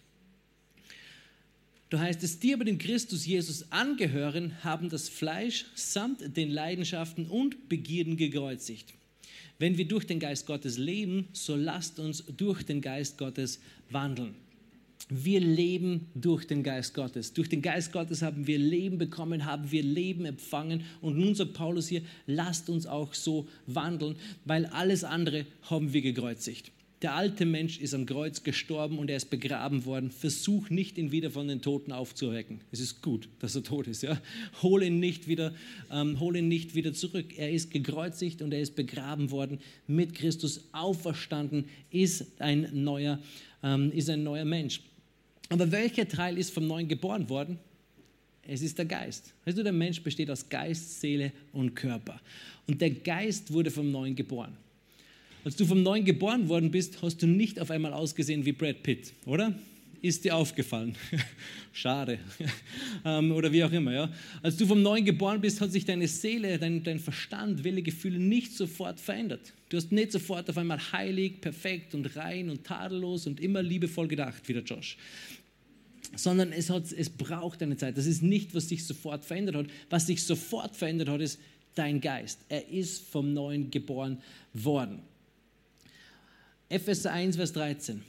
[SPEAKER 2] Da heißt es, die aber dem Christus Jesus angehören, haben das Fleisch samt den Leidenschaften und Begierden gekreuzigt. Wenn wir durch den Geist Gottes leben, so lasst uns durch den Geist Gottes wandeln. Wir leben durch den Geist Gottes. Durch den Geist Gottes haben wir Leben bekommen, haben wir Leben empfangen. Und nun sagt Paulus hier, lasst uns auch so wandeln, weil alles andere haben wir gekreuzigt. Der alte Mensch ist am Kreuz gestorben und er ist begraben worden. Versuch nicht, ihn wieder von den Toten aufzuwecken. Es ist gut, dass er tot ist. Ja? Hol, ihn nicht wieder, ähm, hol ihn nicht wieder zurück. Er ist gekreuzigt und er ist begraben worden. Mit Christus auferstanden ist ein neuer, ähm, ist ein neuer Mensch. Aber welcher Teil ist vom Neuen geboren worden? Es ist der Geist. Weißt du, der Mensch besteht aus Geist, Seele und Körper. Und der Geist wurde vom Neuen geboren. Als du vom Neuen geboren worden bist, hast du nicht auf einmal ausgesehen wie Brad Pitt, oder? Ist dir aufgefallen? Schade. ähm, oder wie auch immer. Ja? Als du vom Neuen geboren bist, hat sich deine Seele, dein, dein Verstand, Wille, Gefühle nicht sofort verändert. Du hast nicht sofort auf einmal heilig, perfekt und rein und tadellos und immer liebevoll gedacht, wie der Josh sondern es, hat, es braucht eine Zeit. Das ist nicht, was sich sofort verändert hat. Was sich sofort verändert hat, ist dein Geist. Er ist vom Neuen geboren worden. Epheser 1, Vers 13.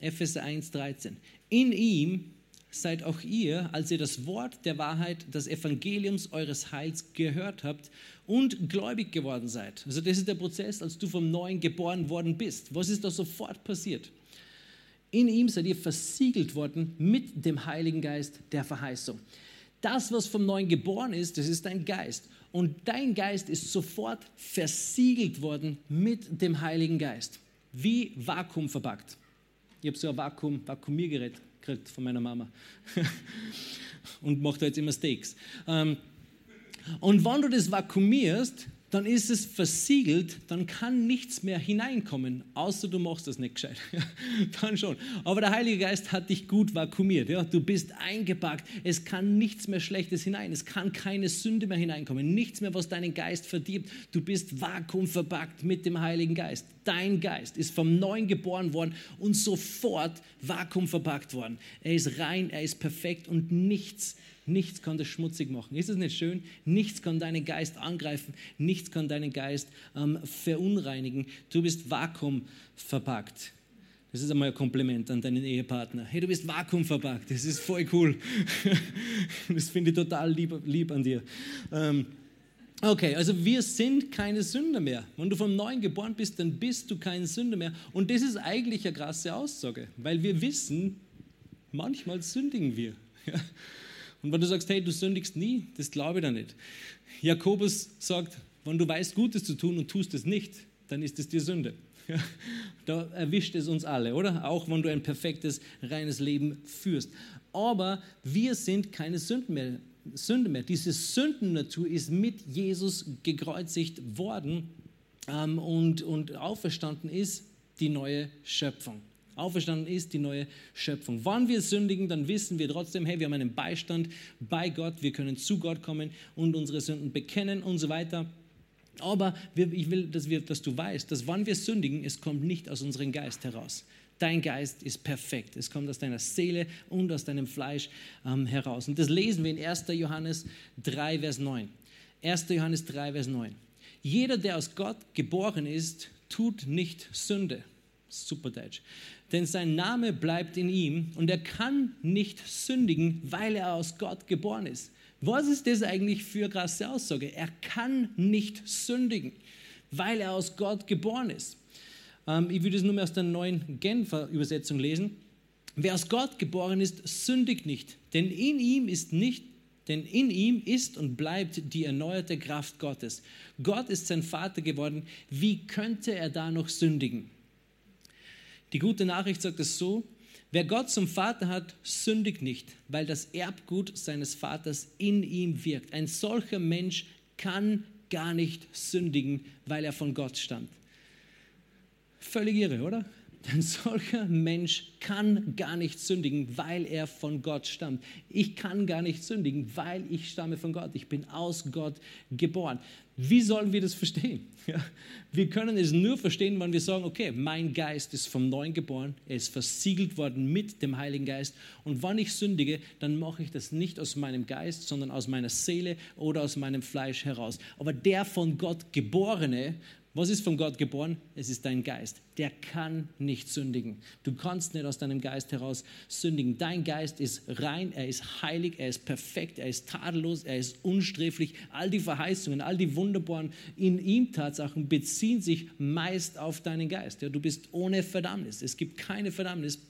[SPEAKER 2] Epheser 1, 13. In ihm seid auch ihr, als ihr das Wort der Wahrheit, des Evangeliums eures Heils gehört habt und gläubig geworden seid. Also das ist der Prozess, als du vom Neuen geboren worden bist. Was ist da sofort passiert? In ihm seid ihr versiegelt worden mit dem Heiligen Geist der Verheißung. Das, was vom Neuen geboren ist, das ist dein Geist. Und dein Geist ist sofort versiegelt worden mit dem Heiligen Geist wie Vakuum verpackt. Ich habe so ein Vakuum, Vakuumiergerät gekriegt von meiner Mama und mache da jetzt immer Steaks. Ähm, und wenn du das vakuumierst, dann ist es versiegelt, dann kann nichts mehr hineinkommen, außer du machst das nicht gescheit. dann schon. Aber der Heilige Geist hat dich gut vakuumiert. Ja? Du bist eingepackt. Es kann nichts mehr Schlechtes hinein. Es kann keine Sünde mehr hineinkommen. Nichts mehr, was deinen Geist verdirbt. Du bist vakuumverpackt mit dem Heiligen Geist. Dein Geist ist vom Neuen geboren worden und sofort vakuumverpackt worden. Er ist rein, er ist perfekt und nichts Nichts kann das schmutzig machen. Ist es nicht schön? Nichts kann deinen Geist angreifen. Nichts kann deinen Geist ähm, verunreinigen. Du bist Vakuum verpackt. Das ist einmal ein Kompliment an deinen Ehepartner. Hey, du bist Vakuum verpackt. Das ist voll cool. das finde ich total lieb, lieb an dir. Ähm, okay, also wir sind keine Sünder mehr. Wenn du vom Neuen geboren bist, dann bist du kein Sünder mehr. Und das ist eigentlich eine krasse Aussage, weil wir wissen, manchmal sündigen wir. Und wenn du sagst, hey, du sündigst nie, das glaube ich da nicht. Jakobus sagt, wenn du weißt, Gutes zu tun und tust es nicht, dann ist es dir Sünde. Ja, da erwischt es uns alle, oder? Auch wenn du ein perfektes, reines Leben führst. Aber wir sind keine Sünden mehr. Sünde mehr. Diese Sündennatur ist mit Jesus gekreuzigt worden ähm, und, und auferstanden ist die neue Schöpfung. Auferstanden ist die neue Schöpfung. Wann wir sündigen, dann wissen wir trotzdem, hey, wir haben einen Beistand bei Gott, wir können zu Gott kommen und unsere Sünden bekennen und so weiter. Aber ich will, dass, wir, dass du weißt, dass wann wir sündigen, es kommt nicht aus unserem Geist heraus. Dein Geist ist perfekt. Es kommt aus deiner Seele und aus deinem Fleisch ähm, heraus. Und das lesen wir in 1. Johannes 3, Vers 9. 1. Johannes 3, Vers 9. Jeder, der aus Gott geboren ist, tut nicht Sünde. Super Deutsch denn sein Name bleibt in ihm und er kann nicht sündigen, weil er aus Gott geboren ist. Was ist das eigentlich für eine krasse Aussage? Er kann nicht sündigen, weil er aus Gott geboren ist. Ähm, ich würde es nur mehr aus der neuen Genfer Übersetzung lesen. Wer aus Gott geboren ist, sündigt nicht, denn in ihm ist nicht denn in ihm ist und bleibt die erneuerte Kraft Gottes. Gott ist sein Vater geworden. Wie könnte er da noch sündigen? Die gute Nachricht sagt es so, wer Gott zum Vater hat, sündigt nicht, weil das Erbgut seines Vaters in ihm wirkt. Ein solcher Mensch kann gar nicht sündigen, weil er von Gott stammt. Völlig irre, oder? Ein solcher Mensch kann gar nicht sündigen, weil er von Gott stammt. Ich kann gar nicht sündigen, weil ich stamme von Gott. Ich bin aus Gott geboren. Wie sollen wir das verstehen? Ja, wir können es nur verstehen, wenn wir sagen, okay, mein Geist ist vom Neuen geboren, er ist versiegelt worden mit dem Heiligen Geist und wenn ich sündige, dann mache ich das nicht aus meinem Geist, sondern aus meiner Seele oder aus meinem Fleisch heraus. Aber der von Gott geborene Was ist von Gott geboren? Es ist dein Geist. Der kann nicht sündigen. Du kannst nicht aus deinem Geist heraus sündigen. Dein Geist ist rein, er ist heilig, er ist perfekt, er ist tadellos, er ist unsträflich. All die Verheißungen, all die wunderbaren in ihm Tatsachen beziehen sich meist auf deinen Geist. Ja, du bist ohne Verdammnis. Es gibt keine Verdammnis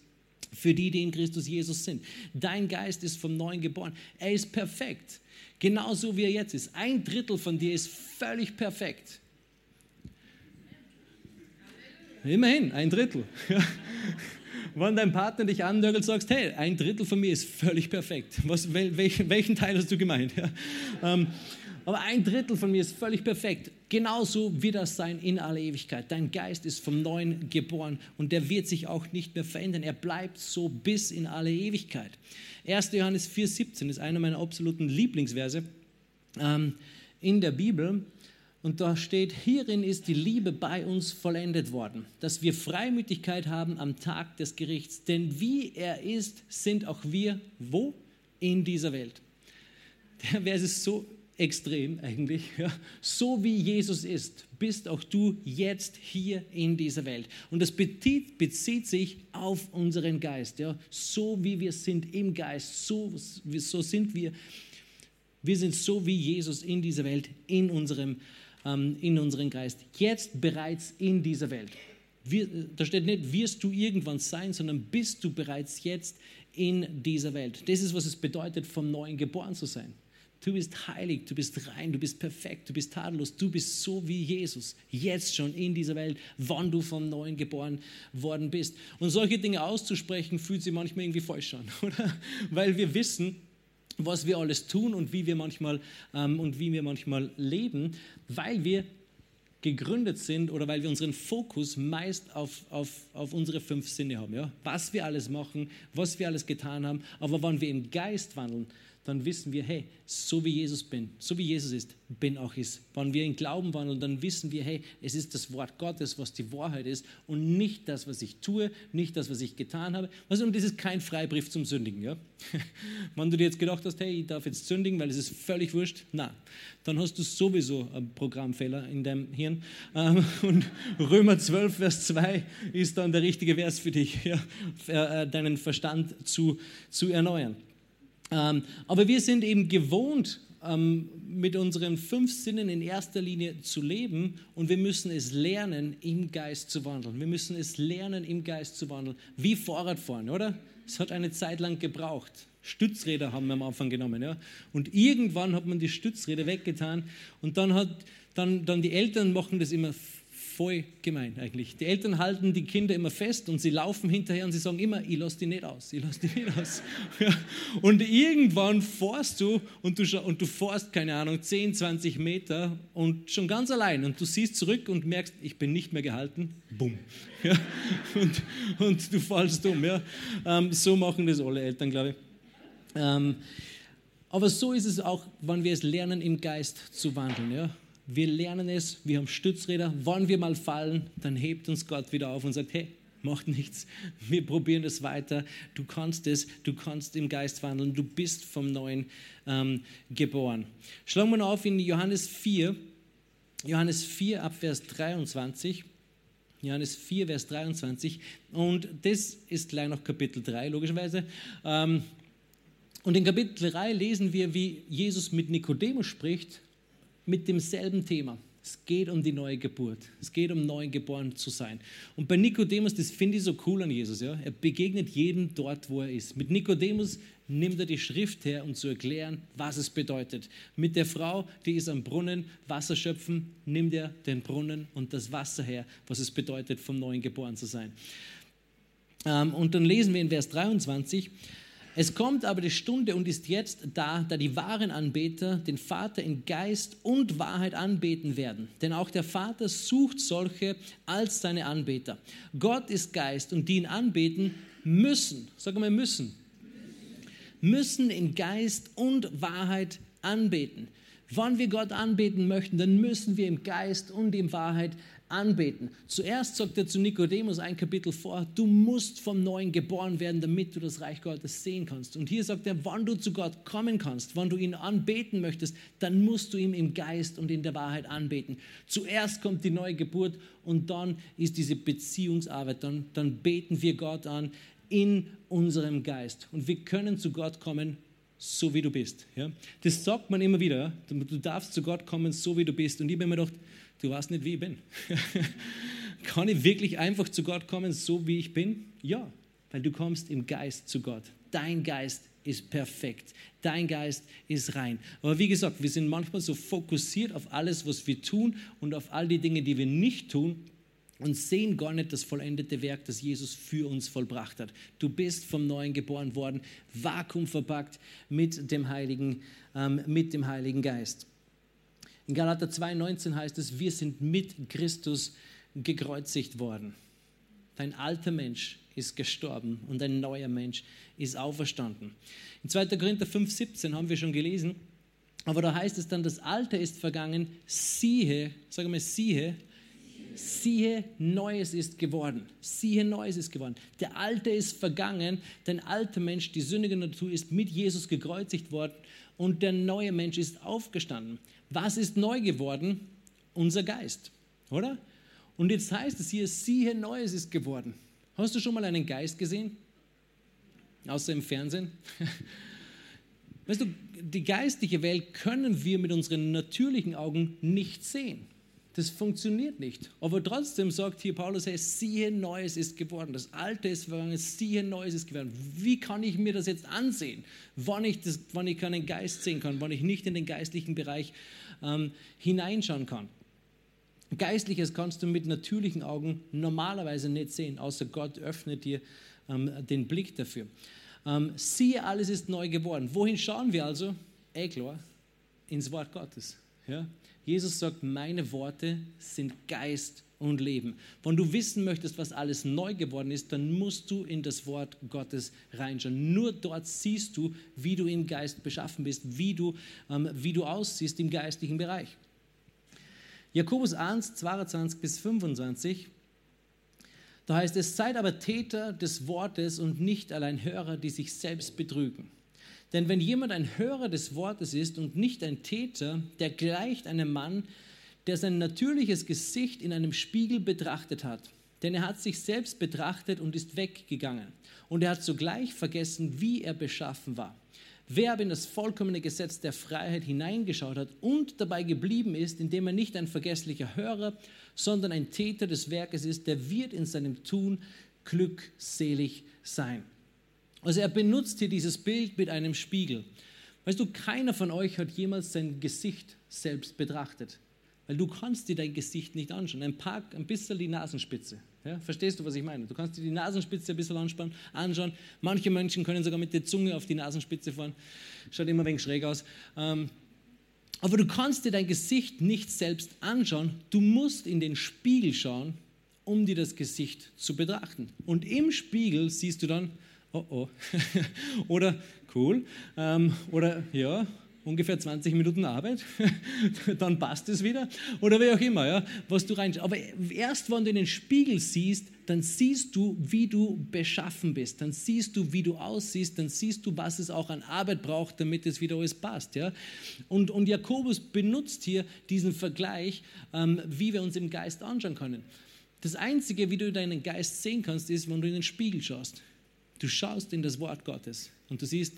[SPEAKER 2] für die, die in Christus Jesus sind. Dein Geist ist vom Neuen geboren. Er ist perfekt. Genauso wie er jetzt ist. Ein Drittel von dir ist völlig perfekt. Immerhin, ein Drittel. Wenn dein Partner dich andörgelt, sagst, hey, ein Drittel von mir ist völlig perfekt. Was, welchen, welchen Teil hast du gemeint? Ja. Ähm, aber ein Drittel von mir ist völlig perfekt. Genauso wird das sein in aller Ewigkeit. Dein Geist ist vom Neuen geboren und der wird sich auch nicht mehr verändern. Er bleibt so bis in alle Ewigkeit. 1. Johannes 4,17 ist einer meiner absoluten Lieblingsverse ähm, in der Bibel. Und da steht, hierin ist die Liebe bei uns vollendet worden, dass wir Freimütigkeit haben am Tag des Gerichts. Denn wie er ist, sind auch wir wo? In dieser Welt. Der Vers ist so extrem eigentlich. Ja. So wie Jesus ist, bist auch du jetzt hier in dieser Welt. Und das bezieht, sich auf unseren Geist. Ja. So wie wir sind im Geist, so, so sind wir. Wir sind so wie Jesus in dieser Welt, in unserem, ähm, in unserem Geist. Jetzt bereits in dieser Welt. Wir, da steht nicht, wirst du irgendwann sein, sondern bist du bereits jetzt in dieser Welt. Das ist, was es bedeutet, vom Neuen geboren zu sein. Du bist heilig, du bist rein, du bist perfekt, du bist tadellos, du bist so wie Jesus, jetzt schon in dieser Welt, wann du vom Neuen geboren worden bist. Und solche Dinge auszusprechen, fühlt sich manchmal irgendwie falsch an, oder? Weil wir wissen, was wir alles tun und wie wir manchmal, ähm, und wie wir manchmal leben, weil wir gegründet sind oder weil wir unseren Fokus meist auf, auf, auf unsere fünf Sinne haben. Ja? Was wir alles machen, was wir alles getan haben. Aber wenn wir im Geist wandeln, dann wissen wir, hey, so wie Jesus bin, so wie Jesus ist, bin auch ich. Wenn wir in Glauben wandeln, dann wissen wir, hey, es ist das Wort Gottes, was die Wahrheit ist und nicht das, was ich tue, nicht das, was ich getan habe. Also, und das ist kein Freibrief zum Sündigen. Ja? Wenn du dir jetzt gedacht hast, hey, ich darf jetzt sündigen, weil es ist völlig wurscht, na, dann hast du sowieso einen Programmfehler in deinem Hirn. Ähm, und Römer 12, Vers 2 ist dann der richtige Vers für dich, ja? Äh, deinen Verstand zu, zu erneuern. Ähm, aber wir sind eben gewohnt, ähm, mit unseren fünf Sinnen in erster Linie zu leben und wir müssen es lernen, im Geist zu wandeln. Wir müssen es lernen, im Geist zu wandeln. Wie Fahrradfahren, oder? Es hat eine Zeit lang gebraucht. Stützräder haben wir am Anfang genommen. Ja? Und irgendwann hat man die Stützräder weggetan und dann hat dann, dann die Eltern machen das immer voll gemein eigentlich. Die Eltern halten die Kinder immer fest und sie laufen hinterher und sie sagen immer, ich lasse die nicht aus, ich lasse die nicht aus. Ja. Und irgendwann fährst du und du, und du fährst, keine Ahnung, 10, 20 Meter und schon ganz allein und du siehst zurück und merkst, ich bin nicht mehr gehalten, bumm. Ja. Und, und du fallst um. Ja. Ähm, so machen das alle Eltern, glaube ich. Ähm, aber so ist es auch, wenn wir es lernen, im Geist zu wandeln. Ja? Wir lernen es, wir haben Stützräder. Wann wir mal fallen, dann hebt uns Gott wieder auf und sagt, hey, macht nichts, wir probieren das weiter. Du kannst es, du kannst im Geist wandeln, du bist vom Neuen ähm, geboren. Schlagen wir auf in Johannes 4, Johannes 4 ab Vers 23. Johannes 4, Vers 23. Und das ist gleich noch Kapitel 3, logischerweise. Ähm, und in Kapitel 3 lesen wir, wie Jesus mit Nikodemus spricht mit demselben Thema. Es geht um die neue Geburt. Es geht um neu geboren zu sein. Und bei Nikodemus, das finde ich so cool an Jesus. Ja? Er begegnet jedem dort, wo er ist. Mit Nikodemus nimmt er die Schrift her, um zu erklären, was es bedeutet. Mit der Frau, die ist am Brunnen, Wasser schöpfen, nimmt er den Brunnen und das Wasser her, was es bedeutet, vom Neuen geboren zu sein. Ähm, und dann lesen wir in Vers 23, es kommt aber die Stunde und ist jetzt da, da die wahren Anbeter den Vater in Geist und Wahrheit anbeten werden. Denn auch der Vater sucht solche als seine Anbeter. Gott ist Geist und die ihn anbeten müssen, sagen wir müssen, müssen in Geist und Wahrheit anbeten. Wann wir Gott anbeten möchten, dann müssen wir im Geist und in Wahrheit anbeten. Zuerst sagt er zu Nikodemus ein Kapitel vor, du musst vom Neuen geboren werden, damit du das Reich Gottes sehen kannst. Und hier sagt er, wann du zu Gott kommen kannst, wann du ihn anbeten möchtest, dann musst du ihm im Geist und in der Wahrheit anbeten. Zuerst kommt die neue Geburt und dann ist diese Beziehungsarbeit, dann, dann beten wir Gott an in unserem Geist. Und wir können zu Gott kommen, so wie du bist. Ja? Das sagt man immer wieder. Du darfst zu Gott kommen, so wie du bist. Und ich habe mir gedacht, du weißt nicht, wie ich bin. Kann ich wirklich einfach zu Gott kommen, so wie ich bin? Ja, weil du kommst im Geist zu Gott. Dein Geist ist perfekt. Dein Geist ist rein. Aber wie gesagt, wir sind manchmal so fokussiert auf alles, was wir tun und auf all die Dinge, die wir nicht tun und sehen gar nicht das vollendete Werk, das Jesus für uns vollbracht hat. Du bist vom Neuen geboren worden, vakuumverpackt mit dem Heiligen, ähm, mit dem Heiligen Geist. In Galater 2,19 heißt es, wir sind mit Christus gekreuzigt worden. Dein alter Mensch ist gestorben und ein neuer Mensch ist auferstanden. In 2. Korinther 5,17 haben wir schon gelesen, aber da heißt es dann, das Alte ist vergangen, siehe, sage mal, siehe, siehe, Neues ist geworden. Siehe, Neues ist geworden. Der Alte ist vergangen, dein alter Mensch, die sündige Natur ist mit Jesus gekreuzigt worden und der neue Mensch ist aufgestanden. Was ist neu geworden? Unser Geist, oder? Und jetzt heißt es hier, siehe, Neues ist geworden. Hast du schon mal einen Geist gesehen? Außer im Fernsehen? Weißt du, die geistliche Welt können wir mit unseren natürlichen Augen nicht sehen. Das funktioniert nicht. Aber trotzdem sagt hier Paulus, hey, siehe, Neues ist geworden. Das Alte ist vergangen, siehe, Neues ist geworden. Wie kann ich mir das jetzt ansehen, wann ich, das, wann ich keinen Geist sehen kann, wann ich nicht in den geistlichen Bereich ähm, hineinschauen kann? Geistliches kannst du mit natürlichen Augen normalerweise nicht sehen, außer Gott öffnet dir ähm, den Blick dafür. Ähm, siehe, alles ist neu geworden. Wohin schauen wir also? Eh klar, ins Wort Gottes. Ja? Jesus sagt, meine Worte sind Geist und Leben. Wenn du wissen möchtest, was alles neu geworden ist, dann musst du in das Wort Gottes reinschauen. Nur dort siehst du, wie du im Geist beschaffen bist, wie du, ähm, wie du aussiehst im geistlichen Bereich. Jakobus 1, 22 bis 25, da heißt es, seid aber Täter des Wortes und nicht allein Hörer, die sich selbst betrügen. Denn wenn jemand ein Hörer des Wortes ist und nicht ein Täter, der gleicht einem Mann, der sein natürliches Gesicht in einem Spiegel betrachtet hat. Denn er hat sich selbst betrachtet und ist weggegangen. Und er hat sogleich vergessen, wie er beschaffen war. Wer aber in das vollkommene Gesetz der Freiheit hineingeschaut hat und dabei geblieben ist, indem er nicht ein vergesslicher Hörer, sondern ein Täter des Werkes ist, der wird in seinem Tun glückselig sein. Also er benutzt hier dieses Bild mit einem Spiegel. Weißt du, keiner von euch hat jemals sein Gesicht selbst betrachtet. Weil du kannst dir dein Gesicht nicht anschauen. Ein, paar, ein bisschen die Nasenspitze. Ja, verstehst du, was ich meine? Du kannst dir die Nasenspitze ein bisschen anspannen, anschauen. Manche Menschen können sogar mit der Zunge auf die Nasenspitze fahren. Schaut immer ein wenig schräg aus. Ähm, aber du kannst dir dein Gesicht nicht selbst anschauen. Du musst in den Spiegel schauen, um dir das Gesicht zu betrachten. Und im Spiegel siehst du dann, oh oh. oder cool. Ähm, oder ja, ungefähr 20 Minuten Arbeit, dann passt es wieder. Oder wie auch immer, ja, was du rein. Aber erst wenn du in den Spiegel siehst, dann siehst du, wie du beschaffen bist. Dann siehst du, wie du aussiehst. Dann siehst du, was es auch an Arbeit braucht, damit es wieder alles passt. Ja? Und, und Jakobus benutzt hier diesen Vergleich, ähm, wie wir uns im Geist anschauen können. Das Einzige, wie du deinen Geist sehen kannst, ist, wenn du in den Spiegel schaust. Du schaust in das Wort Gottes und du siehst,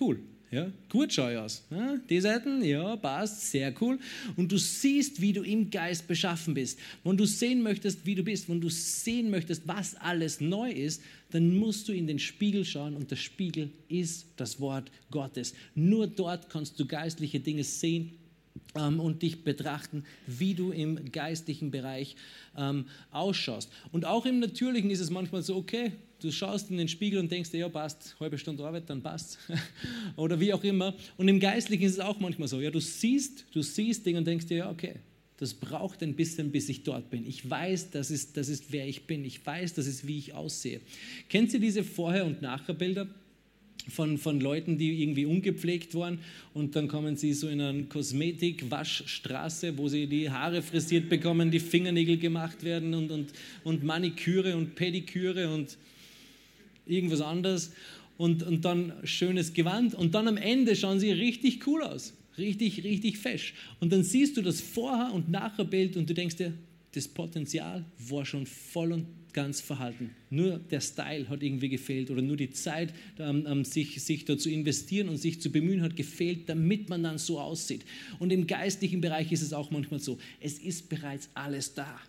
[SPEAKER 2] cool, ja, gut schau ich aus. Ja, die Seiten, ja, passt, sehr cool. Und du siehst, wie du im Geist beschaffen bist. Wenn du sehen möchtest, wie du bist, wenn du sehen möchtest, was alles neu ist, dann musst du in den Spiegel schauen und der Spiegel ist das Wort Gottes. Nur dort kannst du geistliche Dinge sehen ähm, und dich betrachten, wie du im geistlichen Bereich ähm, ausschaust. Und auch im Natürlichen ist es manchmal so, okay, du schaust in den Spiegel und denkst dir, ja, passt, halbe Stunde Arbeit, dann passt. Oder wie auch immer. Und im Geistlichen ist es auch manchmal so, ja, du siehst, du siehst Dinge und denkst dir, ja, okay, das braucht ein bisschen, bis ich dort bin. Ich weiß, das ist, das ist wer ich bin. Ich weiß, das ist, wie ich aussehe. Kennt ihr diese Vorher- und Nachher-Bilder? von, von Leuten, die irgendwie ungepflegt waren und dann kommen sie so in eine Kosmetik-Waschstraße, wo sie die Haare frisiert bekommen, die Fingernägel gemacht werden und, und, und Maniküre und Pediküre und irgendwas anderes und, und dann schönes Gewand und dann am Ende schauen sie richtig cool aus, richtig, richtig fesch. Und dann siehst du das Vorher- und Nachher-Bild und du denkst dir, das Potenzial war schon voll und ganz verhalten. Nur der Style hat irgendwie gefehlt oder nur die Zeit, ähm, sich, sich da zu investieren und sich zu bemühen, hat gefehlt, damit man dann so aussieht. Und im geistlichen Bereich ist es auch manchmal so, es ist bereits alles da.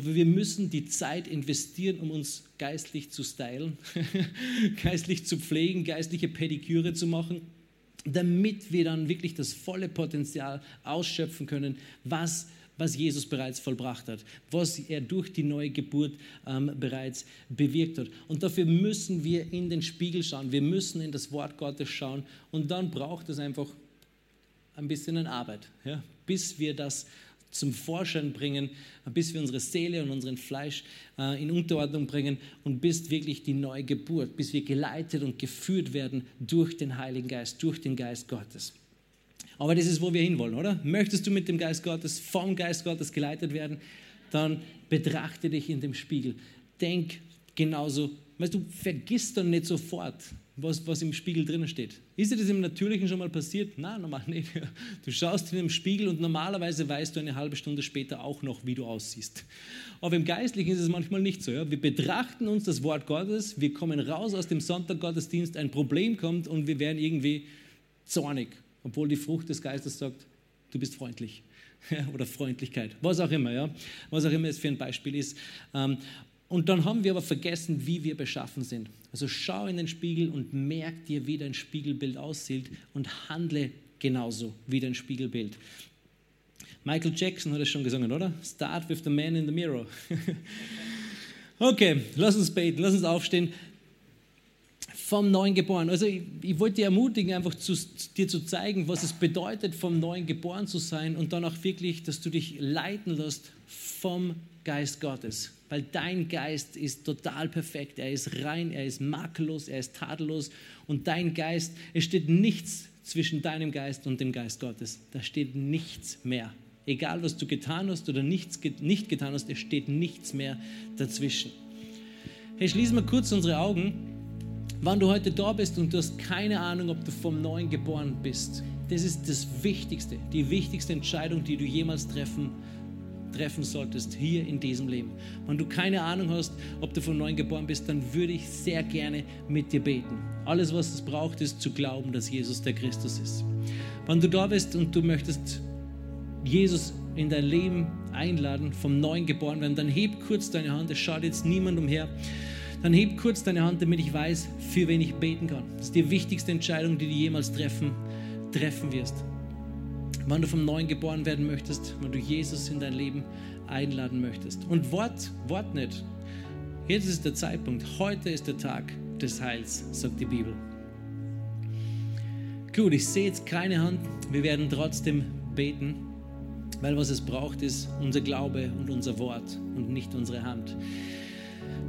[SPEAKER 2] Aber wir müssen die Zeit investieren, um uns geistlich zu stylen, geistlich zu pflegen, geistliche Pediküre zu machen, damit wir dann wirklich das volle Potenzial ausschöpfen können, was was Jesus bereits vollbracht hat, was er durch die neue Geburt ähm, bereits bewirkt hat. Und dafür müssen wir in den Spiegel schauen, wir müssen in das Wort Gottes schauen und dann braucht es einfach ein bisschen Arbeit, ja, bis wir das zum Vorschein bringen, bis wir unsere Seele und unseren Fleisch äh, in Unterordnung bringen und bis wirklich die neue Geburt, bis wir geleitet und geführt werden durch den Heiligen Geist, durch den Geist Gottes. Aber das ist, wo wir hinwollen, oder? Möchtest du mit dem Geist Gottes, vom Geist Gottes geleitet werden, dann betrachte dich in dem Spiegel. Denk genauso. Weißt du, vergiss dann nicht sofort, was, was im Spiegel drinnen steht. Ist dir das im Natürlichen schon mal passiert? Nein, normal nicht. Du schaust in den Spiegel und normalerweise weißt du eine halbe Stunde später auch noch, wie du aussiehst. Aber im Geistlichen ist es manchmal nicht so. Ja? Wir betrachten uns das Wort Gottes, wir kommen raus aus dem Sonntaggottesdienst, ein Problem kommt und wir werden irgendwie zornig obwohl die Frucht des Geistes sagt, du bist freundlich oder Freundlichkeit, was auch immer, ja, was auch immer es für ein Beispiel ist. Und dann haben wir aber vergessen, wie wir beschaffen sind. Also schau in den Spiegel und merk dir, wie dein Spiegelbild aussieht und handle genauso wie dein Spiegelbild. Michael Jackson hat es schon gesungen, oder? Start with the man in the mirror. okay, lass uns beten, lass uns aufstehen vom Neuen geboren. Also ich, ich wollte dich ermutigen, einfach zu, dir zu zeigen, was es bedeutet, vom Neuen geboren zu sein und dann auch wirklich, dass du dich leiten lässt vom Geist Gottes. Weil dein Geist ist total perfekt, er ist rein, er ist makellos, er ist tadellos und dein Geist, es steht nichts zwischen deinem Geist und dem Geist Gottes. Da steht nichts mehr. Egal, was du getan hast oder nichts, nicht getan hast, es steht nichts mehr dazwischen. Hey, schließen wir kurz unsere Augen. Wann du heute da bist und du hast keine Ahnung, ob du vom Neuen geboren bist, das ist das Wichtigste, die wichtigste Entscheidung, die du jemals treffen, treffen solltest hier in diesem Leben. Wenn du keine Ahnung hast, ob du vom Neuen geboren bist, dann würde ich sehr gerne mit dir beten. Alles, was es braucht, ist zu glauben, dass Jesus der Christus ist. Wenn du da bist und du möchtest Jesus in dein Leben einladen, vom Neuen geboren werden, dann heb kurz deine Hand, es schaut jetzt niemand umher dann heb kurz deine Hand, damit ich weiß, für wen ich beten kann. Das ist die wichtigste Entscheidung, die du jemals treffen, treffen wirst. Wann du vom Neuen geboren werden möchtest, wenn du Jesus in dein Leben einladen möchtest. Und Wort, Wort nicht. Jetzt ist der Zeitpunkt. Heute ist der Tag des Heils, sagt die Bibel. Gut, ich sehe jetzt keine Hand. Wir werden trotzdem beten, weil was es braucht, ist unser Glaube und unser Wort und nicht unsere Hand.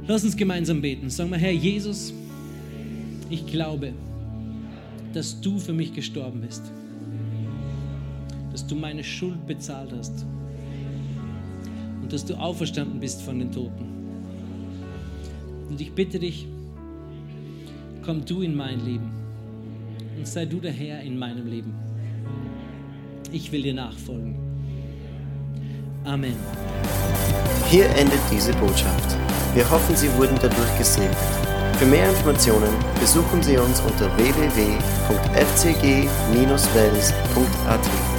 [SPEAKER 2] Lass uns gemeinsam beten. Sag mal, Herr Jesus, ich glaube, dass du für mich gestorben bist, dass du meine Schuld bezahlt hast und dass du auferstanden bist von den Toten. Und ich bitte dich, komm du in mein Leben und sei du der Herr in meinem Leben. Ich will dir nachfolgen. Amen.
[SPEAKER 1] Hier endet diese Botschaft. Wir hoffen, Sie wurden dadurch gesegnet. Für mehr Informationen besuchen Sie uns unter www.fcg-wells.at.